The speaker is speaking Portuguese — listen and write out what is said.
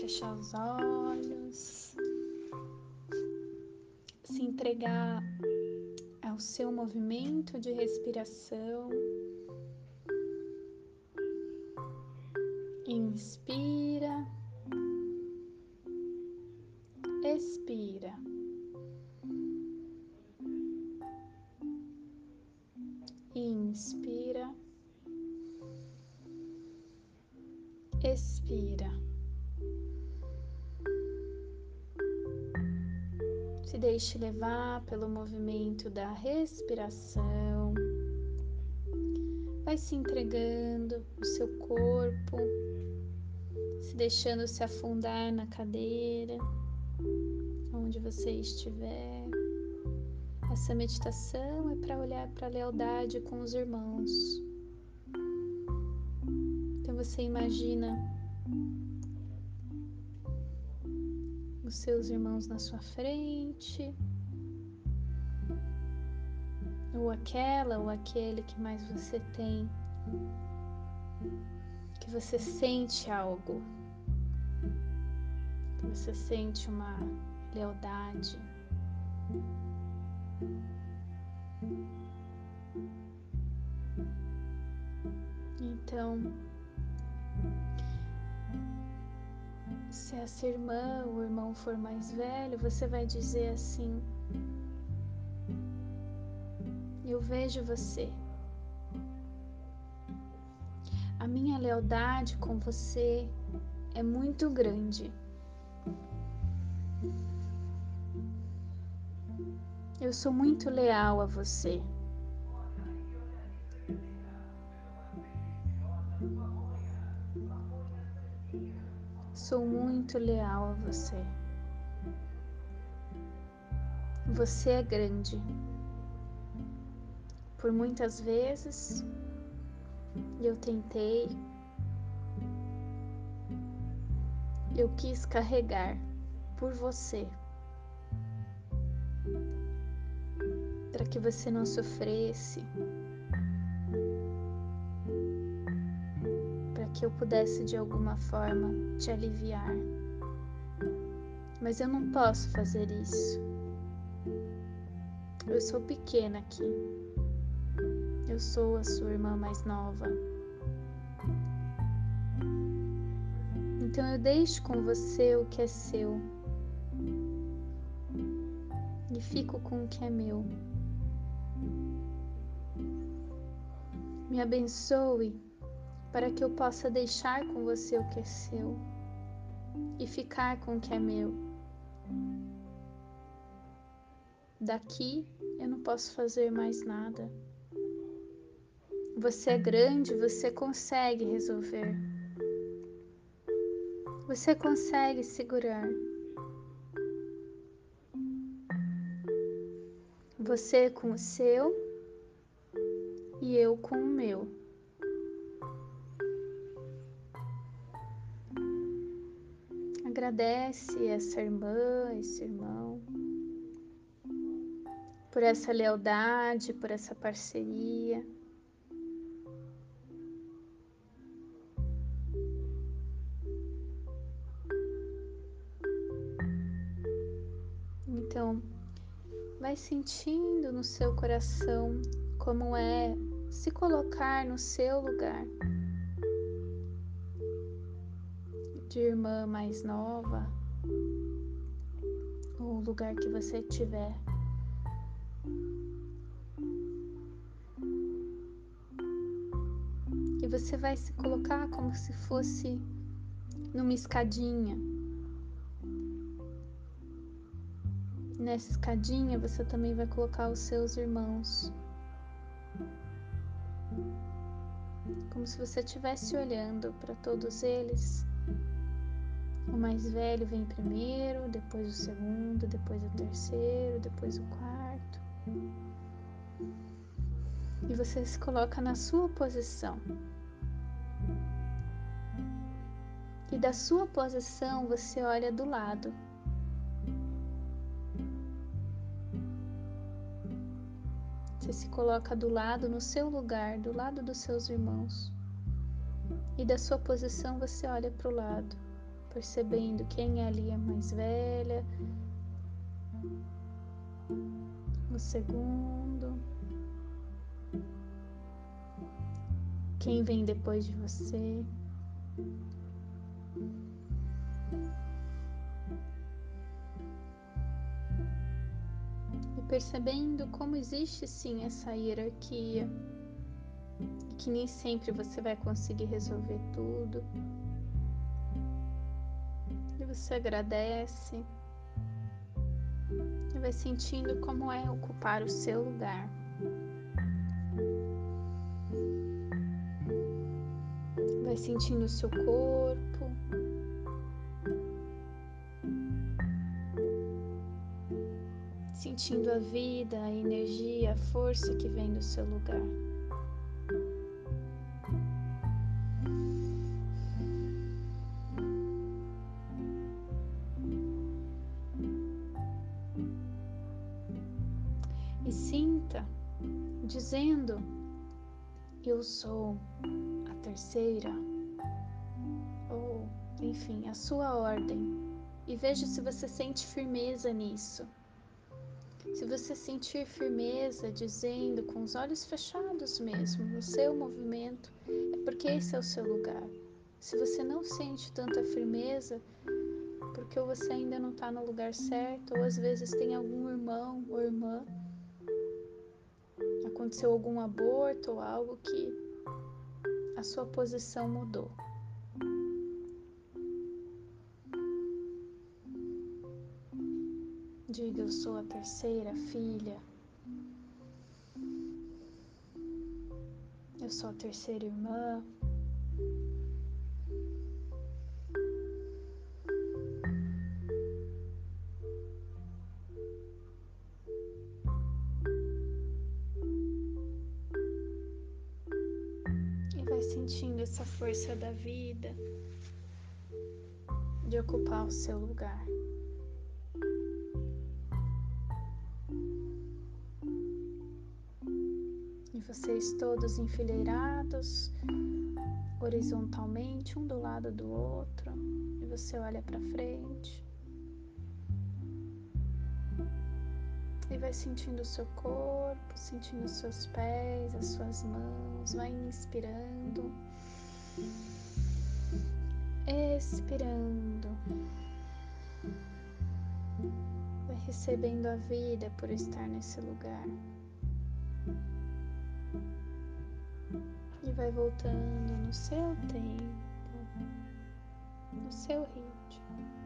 fechar os olhos, se entregar ao seu movimento de respiração. Inspira, expira. Inspira, expira. Deixe levar pelo movimento da respiração. Vai se entregando o seu corpo, se deixando se afundar na cadeira, onde você estiver. Essa meditação é para olhar para a lealdade com os irmãos. Então você imagina os seus irmãos na sua frente, ou aquela ou aquele que mais você tem, que você sente algo, que você sente uma lealdade. Então, se essa irmã ou irmão for mais velho, você vai dizer assim: Eu vejo você. A minha lealdade com você é muito grande. Eu sou muito leal a você. Sou muito leal a você. Você é grande. Por muitas vezes eu tentei, eu quis carregar por você. para que você não sofresse, que eu pudesse de alguma forma te aliviar. Mas eu não posso fazer isso. Eu sou pequena aqui. Eu sou a sua irmã mais nova. Então eu deixo com você o que é seu e fico com o que é meu. Me abençoe para que eu possa deixar com você o que é seu e ficar com o que é meu. Daqui eu não posso fazer mais nada. Você é grande, você consegue resolver. Você consegue segurar. Você com o seu e eu com o meu. Agradece essa irmã, esse irmão, por essa lealdade, por essa parceria. Então, vai sentindo no seu coração como é se colocar no seu lugar de irmã mais nova, o lugar que você tiver. E você vai se colocar como se fosse numa escadinha. Nessa escadinha você também vai colocar os seus irmãos. como se você estivesse olhando para todos eles. O mais velho vem primeiro, depois o segundo, depois o terceiro, depois o quarto. E você se coloca na sua posição. E da sua posição você olha do lado. Você se coloca do lado, no seu lugar, do lado dos seus irmãos. E da sua posição você olha para o lado, percebendo quem ali é mais velha, o segundo, quem vem depois de você. E percebendo como existe sim essa hierarquia e que nem sempre você vai conseguir resolver tudo. Você agradece e vai sentindo como é ocupar o seu lugar. Vai sentindo o seu corpo. Sentindo a vida, a energia, a força que vem do seu lugar. E sinta dizendo: Eu sou terceira, ou enfim, a sua ordem, e veja se você sente firmeza nisso. Se você sentir firmeza dizendo com os olhos fechados mesmo, no seu movimento, é porque esse é o seu lugar. Se você não sente tanta firmeza, porque você ainda não está no lugar certo, ou às vezes tem algum irmão ou irmã, aconteceu algum aborto ou algo que a sua posição mudou. Diga: Eu sou a terceira filha. Eu sou a terceira irmã. Essa força da vida de ocupar o seu lugar. E vocês todos enfileirados, horizontalmente, um do lado do outro, e você olha para frente. E vai sentindo o seu corpo, sentindo os seus pés, as suas mãos, vai inspirando Expirando. Vai recebendo a vida por estar nesse lugar. E vai voltando no seu tempo, no seu ritmo.